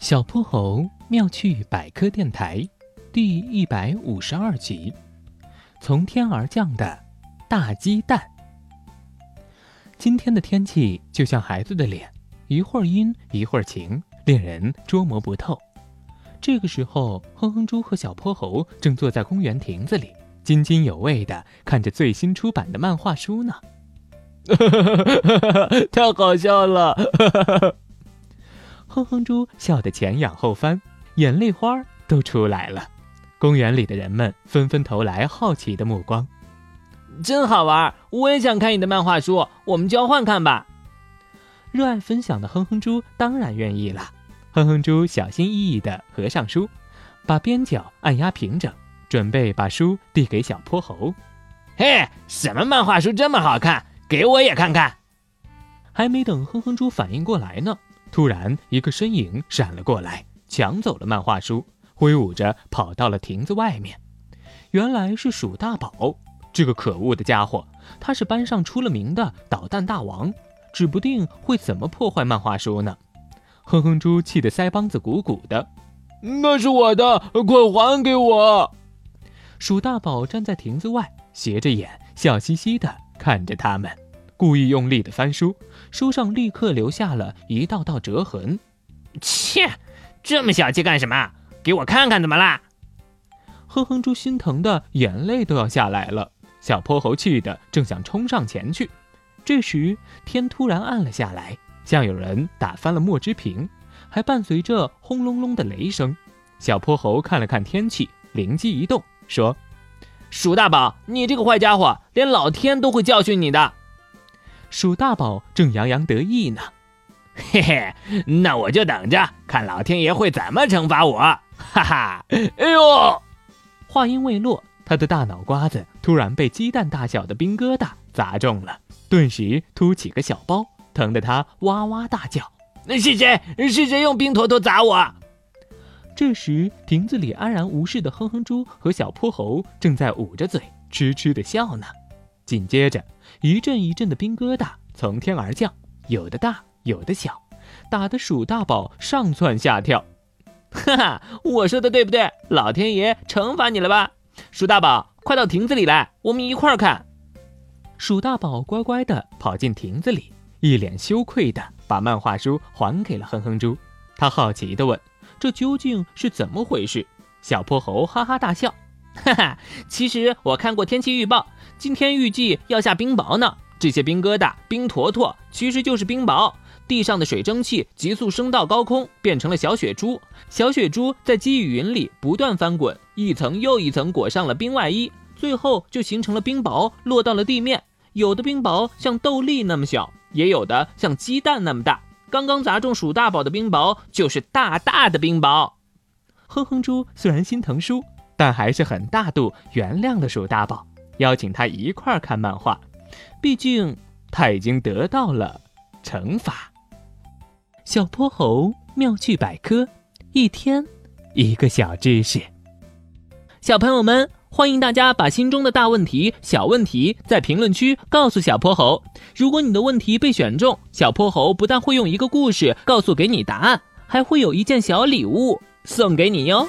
小泼猴妙趣百科电台第一百五十二集：从天而降的大鸡蛋。今天的天气就像孩子的脸，一会儿阴一会儿晴，令人捉摸不透。这个时候，哼哼猪和小泼猴正坐在公园亭子里，津津有味地看着最新出版的漫画书呢。太好笑了！哼哼猪笑得前仰后翻，眼泪花都出来了。公园里的人们纷纷投来好奇的目光。真好玩，我也想看你的漫画书，我们交换看吧。热爱分享的哼哼猪当然愿意了。哼哼猪小心翼翼地合上书，把边角按压平整，准备把书递给小泼猴。嘿，什么漫画书这么好看？给我也看看。还没等哼哼猪反应过来呢，突然一个身影闪了过来，抢走了漫画书，挥舞着跑到了亭子外面。原来是鼠大宝，这个可恶的家伙，他是班上出了名的捣蛋大王，指不定会怎么破坏漫画书呢。哼哼猪气得腮帮子鼓鼓的，那是我的，快还给我！鼠大宝站在亭子外，斜着眼，笑嘻嘻的看着他们，故意用力的翻书，书上立刻留下了一道道折痕。切，这么小气干什么？给我看看怎么啦？哼哼猪心疼的眼泪都要下来了，小泼猴气的正想冲上前去，这时天突然暗了下来。像有人打翻了墨汁瓶，还伴随着轰隆隆的雷声。小泼猴看了看天气，灵机一动，说：“鼠大宝，你这个坏家伙，连老天都会教训你的。”鼠大宝正洋洋得意呢，嘿嘿，那我就等着看老天爷会怎么惩罚我！哈哈，哎呦！话音未落，他的大脑瓜子突然被鸡蛋大小的冰疙瘩砸中了，顿时凸起个小包。疼得他哇哇大叫。那是谁？是谁用冰坨坨砸我？这时，亭子里安然无事的哼哼猪和小泼猴正在捂着嘴痴痴的笑呢。紧接着，一阵一阵的冰疙瘩从天而降，有的大，有的小，打得鼠大宝上蹿下跳。哈哈，我说的对不对？老天爷惩罚你了吧？鼠大宝，快到亭子里来，我们一块儿看。鼠大宝乖乖的跑进亭子里。一脸羞愧地把漫画书还给了哼哼猪，他好奇地问：“这究竟是怎么回事？”小泼猴哈哈大笑：“哈哈，其实我看过天气预报，今天预计要下冰雹呢。这些冰疙瘩、冰坨坨其实就是冰雹，地上的水蒸气急速升到高空，变成了小雪珠。小雪珠在积雨云里不断翻滚，一层又一层裹上了冰外衣，最后就形成了冰雹，落到了地面。有的冰雹像豆粒那么小。”也有的像鸡蛋那么大，刚刚砸中鼠大宝的冰雹就是大大的冰雹。哼哼猪虽然心疼书，但还是很大度原谅了鼠大宝，邀请他一块儿看漫画。毕竟他已经得到了惩罚。小泼猴妙趣百科，一天一个小知识。小朋友们。欢迎大家把心中的大问题、小问题在评论区告诉小泼猴。如果你的问题被选中，小泼猴不但会用一个故事告诉给你答案，还会有一件小礼物送给你哟。